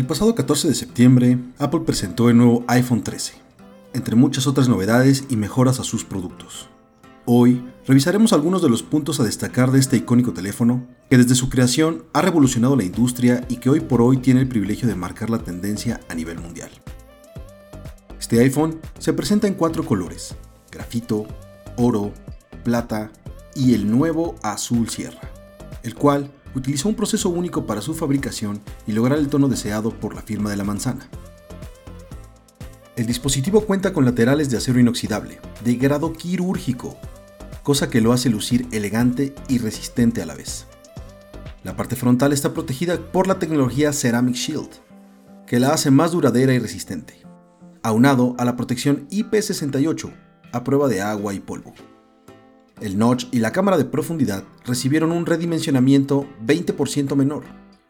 El pasado 14 de septiembre, Apple presentó el nuevo iPhone 13, entre muchas otras novedades y mejoras a sus productos. Hoy revisaremos algunos de los puntos a destacar de este icónico teléfono que desde su creación ha revolucionado la industria y que hoy por hoy tiene el privilegio de marcar la tendencia a nivel mundial. Este iPhone se presenta en cuatro colores, grafito, oro, plata y el nuevo azul sierra, el cual utilizó un proceso único para su fabricación y lograr el tono deseado por la firma de la manzana. El dispositivo cuenta con laterales de acero inoxidable, de grado quirúrgico, cosa que lo hace lucir elegante y resistente a la vez. La parte frontal está protegida por la tecnología Ceramic Shield, que la hace más duradera y resistente, aunado a la protección IP68 a prueba de agua y polvo. El notch y la cámara de profundidad recibieron un redimensionamiento 20% menor,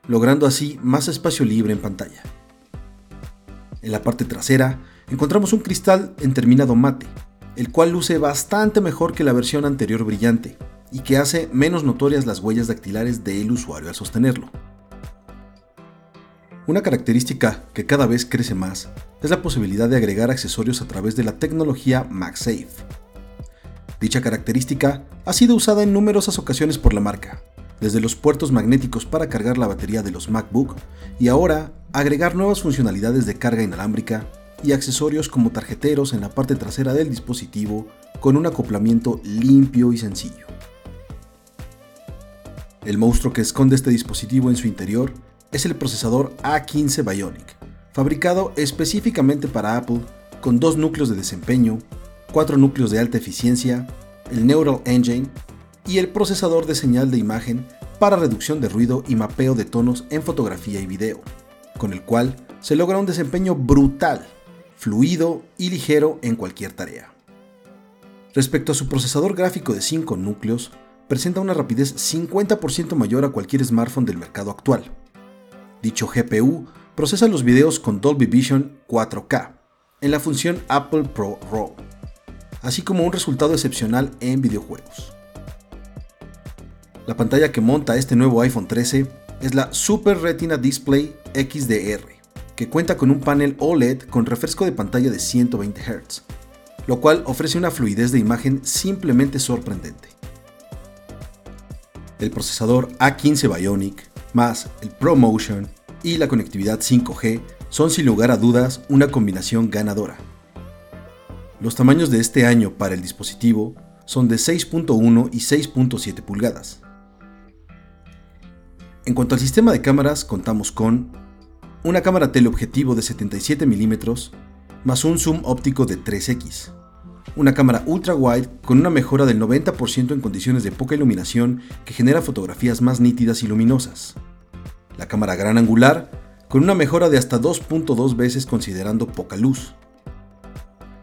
logrando así más espacio libre en pantalla. En la parte trasera encontramos un cristal en terminado mate, el cual luce bastante mejor que la versión anterior brillante y que hace menos notorias las huellas dactilares del usuario al sostenerlo. Una característica que cada vez crece más es la posibilidad de agregar accesorios a través de la tecnología MagSafe. Dicha característica ha sido usada en numerosas ocasiones por la marca, desde los puertos magnéticos para cargar la batería de los MacBook y ahora agregar nuevas funcionalidades de carga inalámbrica y accesorios como tarjeteros en la parte trasera del dispositivo con un acoplamiento limpio y sencillo. El monstruo que esconde este dispositivo en su interior es el procesador A15 Bionic, fabricado específicamente para Apple con dos núcleos de desempeño, cuatro núcleos de alta eficiencia, el Neural Engine y el procesador de señal de imagen para reducción de ruido y mapeo de tonos en fotografía y video, con el cual se logra un desempeño brutal fluido y ligero en cualquier tarea. Respecto a su procesador gráfico de 5 núcleos, presenta una rapidez 50% mayor a cualquier smartphone del mercado actual. Dicho GPU procesa los videos con Dolby Vision 4K en la función Apple Pro RAW, así como un resultado excepcional en videojuegos. La pantalla que monta este nuevo iPhone 13 es la Super Retina Display XDR, que cuenta con un panel OLED con refresco de pantalla de 120 Hz, lo cual ofrece una fluidez de imagen simplemente sorprendente. El procesador A15 Bionic, más el ProMotion y la conectividad 5G son sin lugar a dudas una combinación ganadora. Los tamaños de este año para el dispositivo son de 6.1 y 6.7 pulgadas. En cuanto al sistema de cámaras, contamos con una cámara teleobjetivo de 77 mm más un zoom óptico de 3x. Una cámara ultra wide con una mejora del 90% en condiciones de poca iluminación que genera fotografías más nítidas y luminosas. La cámara gran angular con una mejora de hasta 2.2 veces considerando poca luz.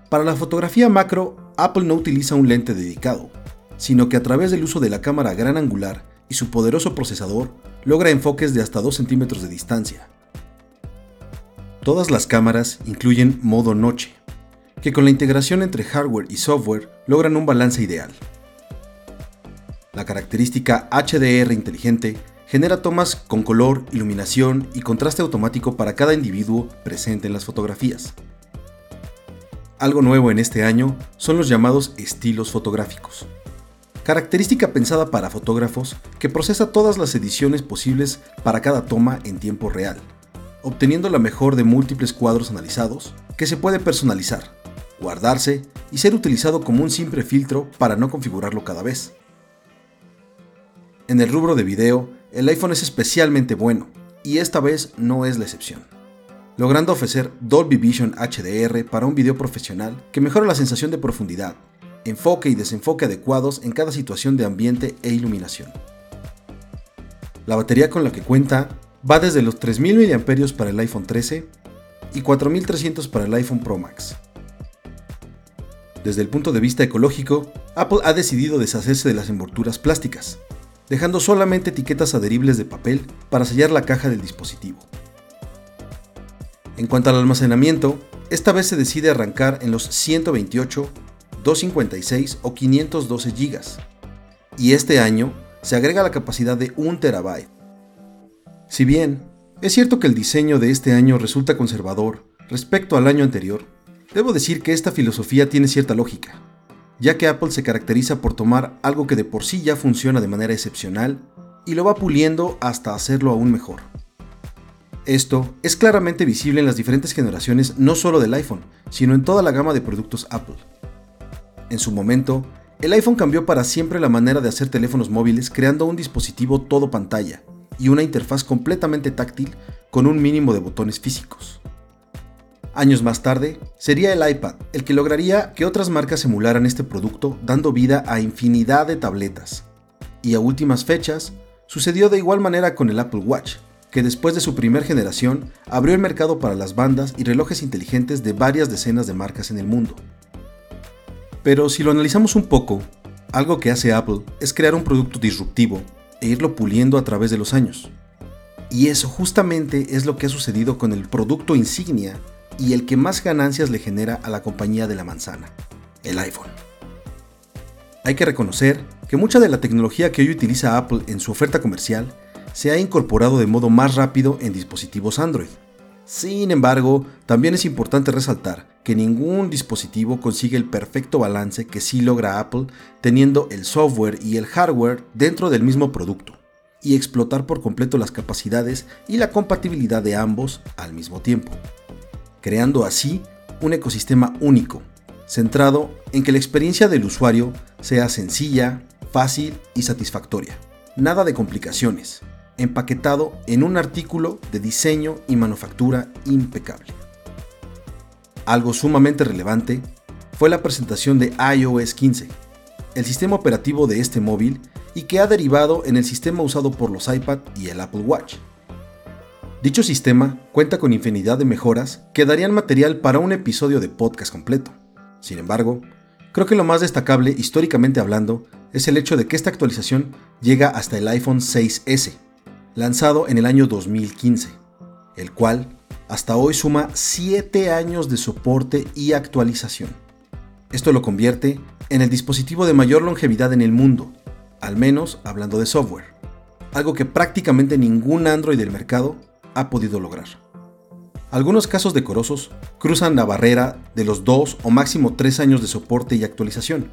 Para la fotografía macro, Apple no utiliza un lente dedicado, sino que a través del uso de la cámara gran angular y su poderoso procesador logra enfoques de hasta 2 centímetros de distancia, Todas las cámaras incluyen modo noche, que con la integración entre hardware y software logran un balance ideal. La característica HDR inteligente genera tomas con color, iluminación y contraste automático para cada individuo presente en las fotografías. Algo nuevo en este año son los llamados estilos fotográficos. Característica pensada para fotógrafos que procesa todas las ediciones posibles para cada toma en tiempo real obteniendo la mejor de múltiples cuadros analizados, que se puede personalizar, guardarse y ser utilizado como un simple filtro para no configurarlo cada vez. En el rubro de video, el iPhone es especialmente bueno, y esta vez no es la excepción, logrando ofrecer Dolby Vision HDR para un video profesional que mejora la sensación de profundidad, enfoque y desenfoque adecuados en cada situación de ambiente e iluminación. La batería con la que cuenta va desde los 3000 mAh para el iPhone 13 y 4300 para el iPhone Pro Max. Desde el punto de vista ecológico, Apple ha decidido deshacerse de las envolturas plásticas, dejando solamente etiquetas adheribles de papel para sellar la caja del dispositivo. En cuanto al almacenamiento, esta vez se decide arrancar en los 128, 256 o 512 GB, y este año se agrega la capacidad de 1 TB, si bien Es cierto que el diseño de este año resulta conservador respecto al año anterior. Debo decir que esta filosofía tiene cierta lógica, ya que Apple se caracteriza por tomar algo que de por sí ya funciona de manera excepcional y lo va puliendo hasta hacerlo aún mejor. Esto es claramente visible en las diferentes generaciones no solo del iPhone, sino en toda la gama de productos Apple. En su momento, el iPhone cambió para siempre la manera de hacer teléfonos móviles creando un dispositivo todo pantalla y una interfaz completamente táctil con un mínimo de botones físicos. Años más tarde, sería el iPad el que lograría que otras marcas emularan este producto dando vida a infinidad de tabletas. Y a últimas fechas, sucedió de igual manera con el Apple Watch, que después de su primer generación abrió el mercado para las bandas y relojes inteligentes de varias decenas de marcas en el mundo. Pero si lo analizamos un poco, algo que hace Apple es crear un producto disruptivo e irlo puliendo a través de los años. Y eso justamente es lo que ha sucedido con el producto insignia y el que más ganancias le genera a la compañía de la manzana, el iPhone. Hay que reconocer que mucha de la tecnología que hoy utiliza Apple en su oferta comercial se ha incorporado de modo más rápido en dispositivos Android. Sin embargo, también es importante resaltar que ningún dispositivo consigue el perfecto balance que sí logra Apple teniendo el software y el hardware dentro del mismo producto y explotar por completo las capacidades y la compatibilidad de ambos al mismo tiempo, creando así un ecosistema único, centrado en que la experiencia del usuario sea sencilla, fácil y satisfactoria. Nada de complicaciones, empaquetado en un artículo de diseño y manufactura impecable. Algo sumamente relevante fue la presentación de iOS 15, el sistema operativo de este móvil y que ha derivado en el sistema usado por los iPad y el Apple Watch. Dicho sistema cuenta con infinidad de mejoras que darían material para un episodio de podcast completo. Sin embargo, creo que lo más destacable históricamente hablando es el hecho de que esta actualización llega hasta el iPhone 6S, lanzado en el año 2015, el cual hasta hoy suma 7 años de soporte y actualización. Esto lo convierte en el dispositivo de mayor longevidad en el mundo, al menos hablando de software, algo que prácticamente ningún Android del mercado ha podido lograr. Algunos casos decorosos cruzan la barrera de los 2 o máximo 3 años de soporte y actualización,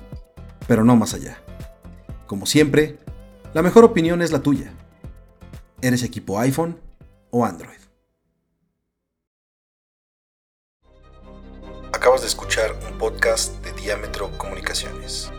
pero no más allá. Como siempre, la mejor opinión es la tuya. ¿Eres equipo iPhone o Android? Acabas de escuchar un podcast de Diámetro Comunicaciones.